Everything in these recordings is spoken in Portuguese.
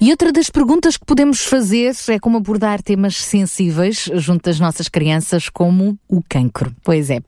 E outra das perguntas que podemos fazer é como abordar temas sensíveis junto das nossas crianças, como o cancro. Pois é.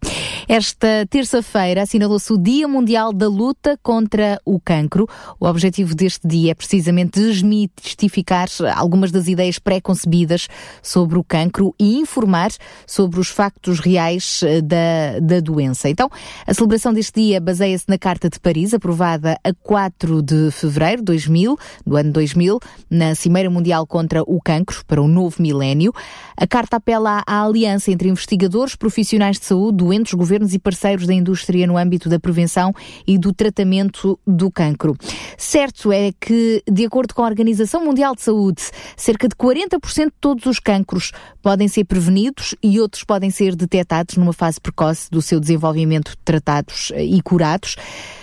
Esta terça-feira assinalou-se o Dia Mundial da Luta contra o Cancro. O objetivo deste dia é precisamente desmistificar algumas das ideias pré-concebidas sobre o cancro e informar sobre os factos reais eh, da, da doença. Então, a celebração deste dia baseia-se na Carta de Paris, aprovada a 4 de fevereiro de 2000, do ano 2000, na Cimeira Mundial contra o Cancro, para o novo milénio. A carta apela à aliança entre investigadores, profissionais de saúde, doentes, governos e parceiros da indústria no âmbito da prevenção e do tratamento do cancro. Certo é que, de acordo com a Organização Mundial de Saúde, cerca de 40% de todos os cancros podem ser prevenidos e outros podem ser detectados numa fase precoce do seu desenvolvimento, tratados e curados.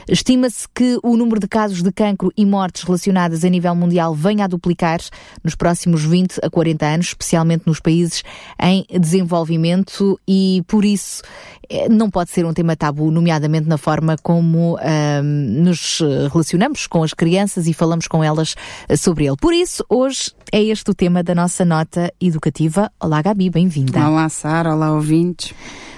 Estima-se que o número de casos de cancro e mortes relacionadas a nível mundial venha a duplicar nos próximos 20 a 40 anos, especialmente nos países em desenvolvimento e por isso eh, não pode ser um tema tabu, nomeadamente na forma como um, nos relacionamos com as crianças e falamos com elas eh, sobre ele. Por isso, hoje é este o tema da nossa nota educativa. Olá, Gabi, bem-vinda. Olá, Sara, olá, ouvintes.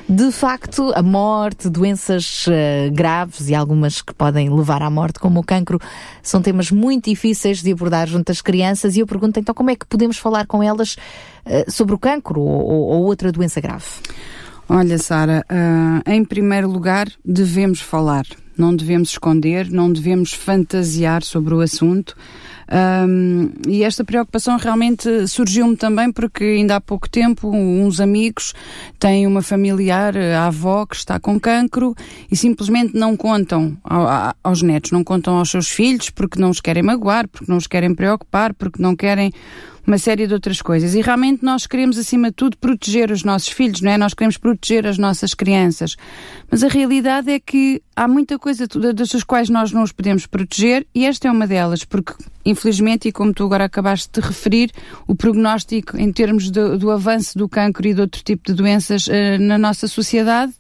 De facto, a morte, doenças uh, graves e algumas que podem levar à morte, como o cancro, são temas muito difíceis de abordar junto às crianças. E eu pergunto então como é que podemos falar com elas uh, sobre o cancro ou, ou outra doença grave? Olha, Sara, uh, em primeiro lugar, devemos falar. Não devemos esconder, não devemos fantasiar sobre o assunto. Um, e esta preocupação realmente surgiu-me também porque ainda há pouco tempo uns amigos têm uma familiar, a avó, que está com cancro e simplesmente não contam aos netos, não contam aos seus filhos porque não os querem magoar, porque não os querem preocupar, porque não querem uma série de outras coisas. E realmente nós queremos, acima de tudo, proteger os nossos filhos, não é? Nós queremos proteger as nossas crianças. Mas a realidade é que há muita coisa das quais nós não os podemos proteger e esta é uma delas, porque infelizmente, e como tu agora acabaste de referir, o prognóstico em termos do, do avanço do cancro e de outro tipo de doenças uh, na nossa sociedade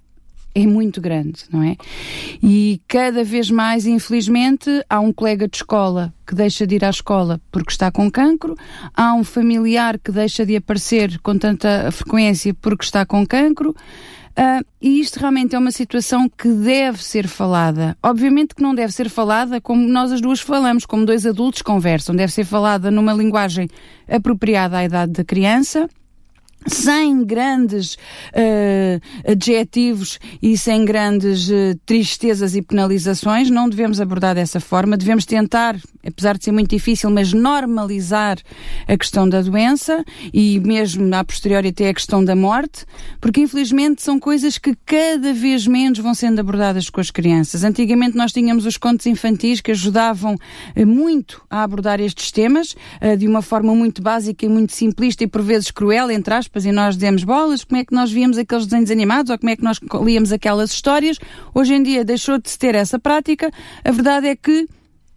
é muito grande, não é? E cada vez mais, infelizmente, há um colega de escola que deixa de ir à escola porque está com cancro, há um familiar que deixa de aparecer com tanta frequência porque está com cancro. Uh, e isto realmente é uma situação que deve ser falada. Obviamente que não deve ser falada como nós as duas falamos, como dois adultos conversam. Deve ser falada numa linguagem apropriada à idade da criança sem grandes uh, adjetivos e sem grandes uh, tristezas e penalizações, não devemos abordar dessa forma, devemos tentar, apesar de ser muito difícil, mas normalizar a questão da doença e mesmo a posteriori até a questão da morte, porque infelizmente são coisas que cada vez menos vão sendo abordadas com as crianças. Antigamente nós tínhamos os contos infantis que ajudavam uh, muito a abordar estes temas de uma forma muito básica e muito simplista e por vezes cruel, entre aspas, aspas, e nós demos bolas, como é que nós víamos aqueles desenhos animados ou como é que nós líamos aquelas histórias. Hoje em dia deixou de se ter essa prática. A verdade é que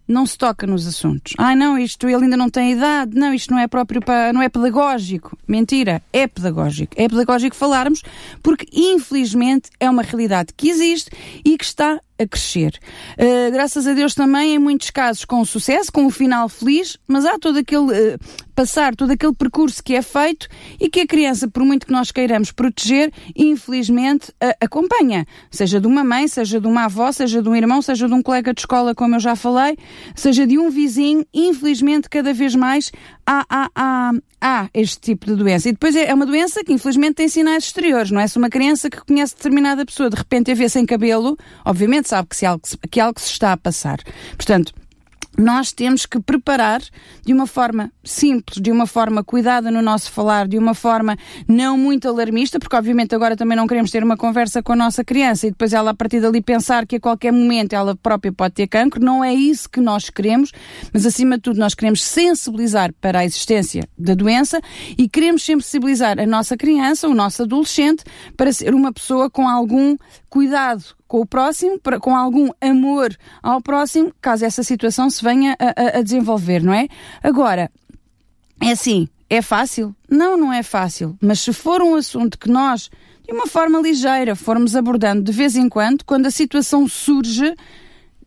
não se toca nos assuntos. Ai não, isto ele ainda não tem idade, não, isto não é próprio para, não é pedagógico. Mentira, é pedagógico. É pedagógico falarmos porque infelizmente é uma realidade que existe e que está a crescer. Uh, graças a Deus também, em muitos casos, com sucesso, com um final feliz, mas há todo aquele uh, passar, todo aquele percurso que é feito e que a criança, por muito que nós queiramos proteger, infelizmente uh, acompanha. Seja de uma mãe, seja de uma avó, seja de um irmão, seja de um colega de escola, como eu já falei, seja de um vizinho, infelizmente, cada vez mais há, há, há, há este tipo de doença. E depois é, é uma doença que infelizmente tem sinais exteriores, não é? Se uma criança que conhece determinada pessoa de repente a vê sem cabelo, obviamente sabe que, se algo, que algo se está a passar. Portanto, nós temos que preparar de uma forma simples, de uma forma cuidada no nosso falar, de uma forma não muito alarmista, porque obviamente agora também não queremos ter uma conversa com a nossa criança e depois ela a partir dali pensar que a qualquer momento ela própria pode ter cancro. Não é isso que nós queremos, mas acima de tudo nós queremos sensibilizar para a existência da doença e queremos sensibilizar a nossa criança, o nosso adolescente, para ser uma pessoa com algum cuidado com o próximo, com algum amor ao próximo, caso essa situação se venha a, a, a desenvolver, não é? Agora, é assim, é fácil? Não, não é fácil. Mas se for um assunto que nós, de uma forma ligeira, formos abordando de vez em quando, quando a situação surge,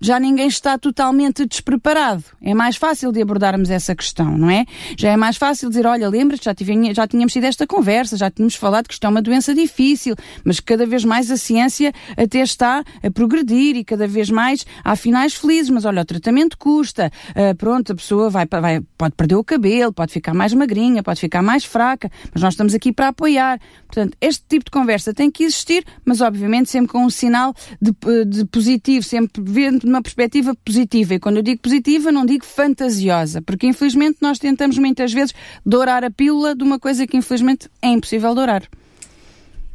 já ninguém está totalmente despreparado. É mais fácil de abordarmos essa questão, não é? Já é mais fácil dizer, olha, lembra-te, já, já tínhamos tido esta conversa, já tínhamos falado que isto é uma doença difícil, mas cada vez mais a ciência até está a progredir e cada vez mais há finais felizes, mas olha, o tratamento custa, uh, pronto, a pessoa vai, vai, pode perder o cabelo, pode ficar mais magrinha, pode ficar mais fraca, mas nós estamos aqui para apoiar. Portanto, este tipo de conversa tem que existir, mas obviamente sempre com um sinal de, de positivo, sempre vendo de uma perspectiva positiva. E quando eu digo positiva, não digo fantasiosa, porque infelizmente nós tentamos muitas vezes dourar a pílula de uma coisa que infelizmente é impossível dourar.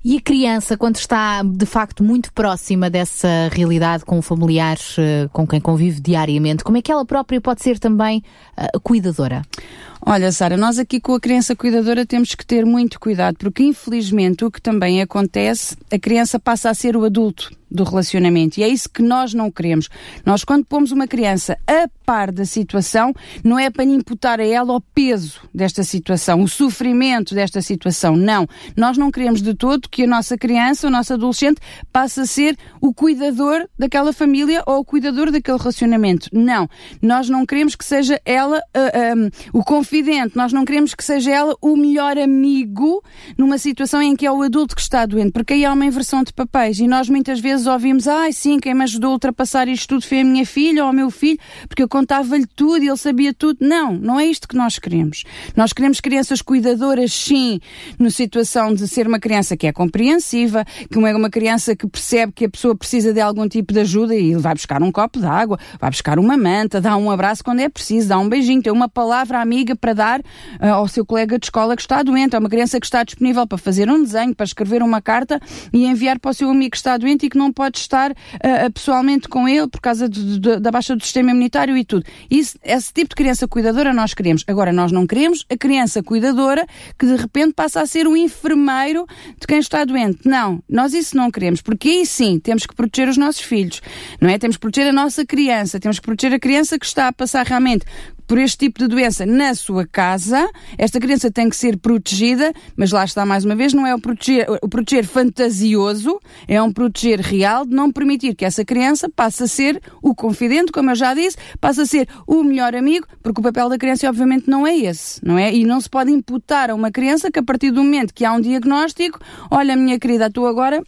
E a criança, quando está de facto muito próxima dessa realidade com familiares eh, com quem convive diariamente, como é que ela própria pode ser também uh, cuidadora? Olha, Sara, nós aqui com a criança cuidadora temos que ter muito cuidado, porque infelizmente o que também acontece, a criança passa a ser o adulto do relacionamento. E é isso que nós não queremos. Nós, quando pomos uma criança a par da situação, não é para imputar a ela o peso desta situação, o sofrimento desta situação. Não. Nós não queremos de todo que a nossa criança, o nosso adolescente, passe a ser o cuidador daquela família ou o cuidador daquele relacionamento. Não. Nós não queremos que seja ela uh, ah, um, ah, o confidente, nós não queremos que seja ela o melhor amigo numa situação em que é o adulto que está doente, porque aí há uma inversão de papéis e nós muitas vezes vezes ouvimos, ai ah, sim, quem me ajudou a ultrapassar isto tudo foi a minha filha ou o meu filho, porque eu contava-lhe tudo e ele sabia tudo. Não, não é isto que nós queremos. Nós queremos crianças cuidadoras, sim, na situação de ser uma criança que é compreensiva, que é uma criança que percebe que a pessoa precisa de algum tipo de ajuda e vai buscar um copo de água, vai buscar uma manta, dá um abraço quando é preciso, dá um beijinho, tem uma palavra amiga para dar uh, ao seu colega de escola que está doente, é uma criança que está disponível para fazer um desenho, para escrever uma carta e enviar para o seu amigo que está doente e que não pode estar uh, pessoalmente com ele por causa de, de, da baixa do sistema imunitário e tudo. Isso, esse tipo de criança cuidadora nós queremos. Agora, nós não queremos a criança cuidadora que de repente passa a ser o enfermeiro de quem está doente. Não, nós isso não queremos, porque aí sim temos que proteger os nossos filhos, não é? Temos que proteger a nossa criança, temos que proteger a criança que está a passar realmente por este tipo de doença na sua casa. Esta criança tem que ser protegida, mas lá está mais uma vez, não é o proteger, o proteger fantasioso, é um proteger real de não permitir que essa criança passe a ser o confidente, como eu já disse, passe a ser o melhor amigo, porque o papel da criança obviamente não é esse, não é? E não se pode imputar a uma criança que a partir do momento que há um diagnóstico, olha minha querida, tu agora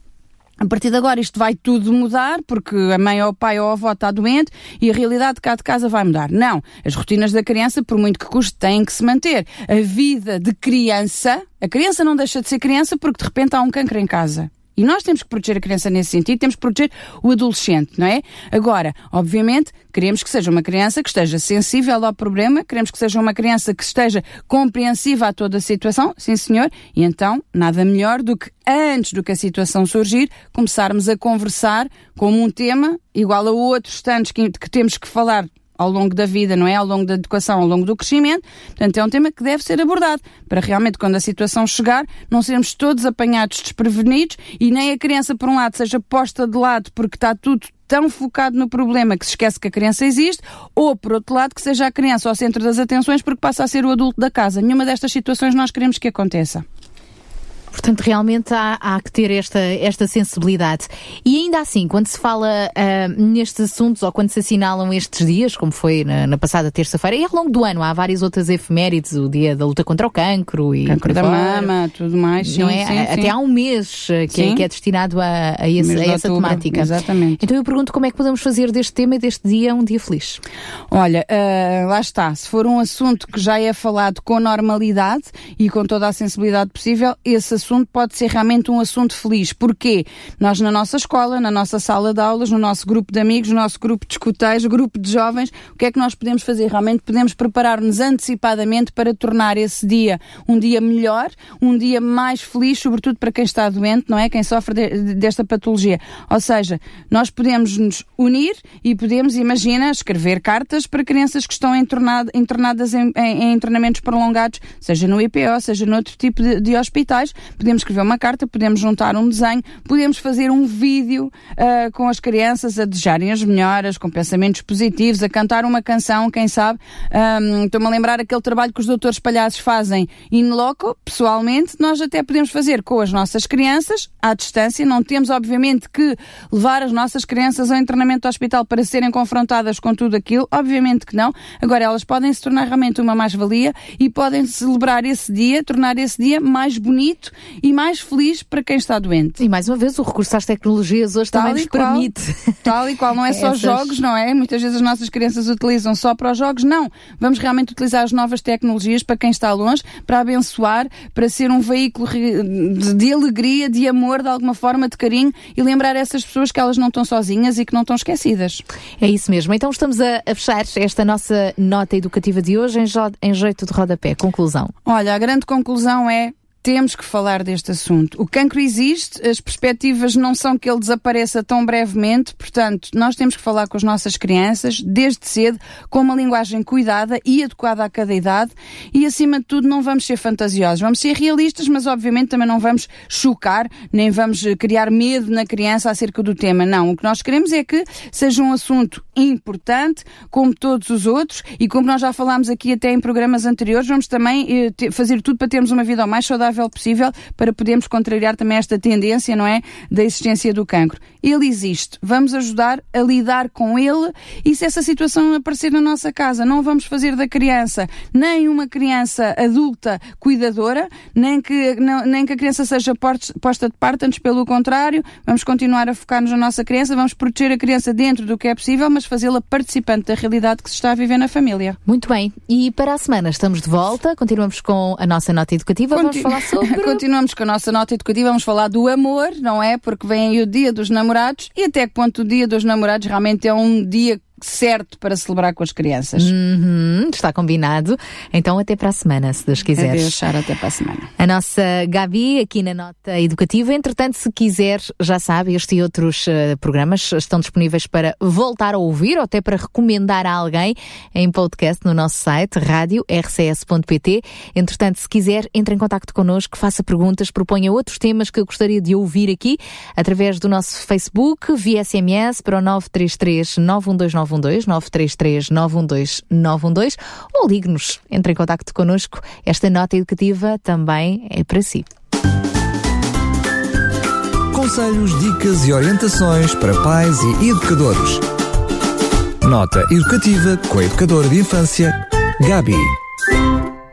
a partir de agora isto vai tudo mudar, porque a mãe ou o pai ou a avó está doente e a realidade de cá de casa vai mudar. Não. As rotinas da criança, por muito que custe, têm que se manter. A vida de criança, a criança não deixa de ser criança porque de repente há um cancro em casa. E nós temos que proteger a criança nesse sentido, temos que proteger o adolescente, não é? Agora, obviamente, queremos que seja uma criança que esteja sensível ao problema, queremos que seja uma criança que esteja compreensiva a toda a situação, sim senhor, e então, nada melhor do que antes do que a situação surgir, começarmos a conversar como um tema, igual a outros tantos que, que temos que falar ao longo da vida, não é? Ao longo da educação, ao longo do crescimento. Portanto, é um tema que deve ser abordado para realmente, quando a situação chegar, não sermos todos apanhados desprevenidos e nem a criança, por um lado, seja posta de lado porque está tudo tão focado no problema que se esquece que a criança existe, ou, por outro lado, que seja a criança ao centro das atenções porque passa a ser o adulto da casa. Nenhuma destas situações nós queremos que aconteça. Portanto, realmente há, há, que ter esta, esta sensibilidade. E ainda assim, quando se fala uh, nestes assuntos ou quando se assinalam estes dias, como foi na, na passada terça-feira, e ao longo do ano há várias outras efemérides, o dia da luta contra o cancro e cancro da mama, tudo mais, sim, não é? Sim, Até há um mês eh, que, é, que é, destinado a, a, esse, a essa outubro, temática. Exatamente. Então eu pergunto como é que podemos fazer deste tema e deste dia um dia feliz? Olha, uh, lá está. Se for um assunto que já é falado com normalidade e com toda a sensibilidade possível, esse assunto pode ser realmente um assunto feliz. Porquê? Nós na nossa escola, na nossa sala de aulas, no nosso grupo de amigos, no nosso grupo de escuteiros, grupo de jovens, o que é que nós podemos fazer? Realmente podemos preparar-nos antecipadamente para tornar esse dia um dia melhor, um dia mais feliz, sobretudo para quem está doente, não é? Quem sofre de, desta patologia. Ou seja, nós podemos nos unir e podemos, imagina, escrever cartas para crianças que estão internadas em, em, em internamentos prolongados, seja no IPO, seja noutro tipo de, de, hospitais. Podemos escrever uma carta, podemos juntar um desenho, podemos fazer um vídeo uh, com as crianças a desejarem as melhoras, com pensamentos positivos, a cantar uma canção, quem sabe. Um, Estou-me a lembrar aquele trabalho que os doutores palhaços fazem in loco, pessoalmente, nós até podemos fazer com as nossas crianças, à distância. Não temos, obviamente, que levar as nossas crianças ao internamento do hospital para serem confrontadas com tudo aquilo. Obviamente que não. Agora, elas podem se tornar realmente uma mais-valia e podem celebrar esse dia, tornar esse dia mais bonito e mais feliz para quem está doente. E mais uma vez, o recurso às tecnologias hoje tal também nos qual, permite. Tal e qual, não é só Essas... jogos, não é? Muitas vezes as nossas crianças utilizam só para os jogos. Não. Vamos realmente utilizar as novas tecnologias para quem está longe, para abençoar, para ser um veículo de alegria, de amor, de alguma forma, de carinho e lembrar essas pessoas que elas não estão sozinhas e que não estão esquecidas. É isso mesmo. Então estamos a, a fechar esta nossa nota educativa de hoje em, em jeito de rodapé. Conclusão. Olha, a grande conclusão é temos que falar deste assunto. O cancro existe, as perspectivas não são que ele desapareça tão brevemente, portanto, nós temos que falar com as nossas crianças desde cedo, com uma linguagem cuidada e adequada a cada idade e, acima de tudo, não vamos ser fantasiosos. Vamos ser realistas, mas obviamente também não vamos chocar, nem vamos criar medo na criança acerca do tema. Não, o que nós queremos é que seja um assunto importante, como todos os outros, e como nós já falámos aqui até em programas anteriores, vamos também eh, fazer tudo para termos uma vida o mais saudável saudável possível para podermos contrariar também esta tendência, não é? Da existência do cancro. Ele existe. Vamos ajudar a lidar com ele e se essa situação aparecer na nossa casa, não vamos fazer da criança nem uma criança adulta cuidadora, nem que, não, nem que a criança seja posta de parte, antes pelo contrário, vamos continuar a focar-nos na nossa criança, vamos proteger a criança dentro do que é possível, mas fazê-la participante da realidade que se está a viver na família. Muito bem. E para a semana estamos de volta, continuamos com a nossa nota educativa, Conti... vamos falar sobre... Continuamos com a nossa nota educativa, vamos falar do amor, não é? Porque vem aí o dia dos namorados e até que ponto o dia dos namorados realmente é um dia certo para celebrar com as crianças. Uhum, está combinado. Então até para a semana, se Deus quiser. Adeus, Sara, até para a semana. A nossa Gabi aqui na Nota Educativa. Entretanto, se quiser, já sabe, este e outros uh, programas estão disponíveis para voltar a ouvir ou até para recomendar a alguém em podcast no nosso site, rádio rcs.pt. Entretanto, se quiser, entre em contato connosco, faça perguntas, proponha outros temas que eu gostaria de ouvir aqui através do nosso Facebook, via SMS para o 933 912 912 933 912 912 ou ligue-nos, entre em contato connosco. Esta nota educativa também é para si. Conselhos, dicas e orientações para pais e educadores. Nota educativa com a educadora de infância, Gabi.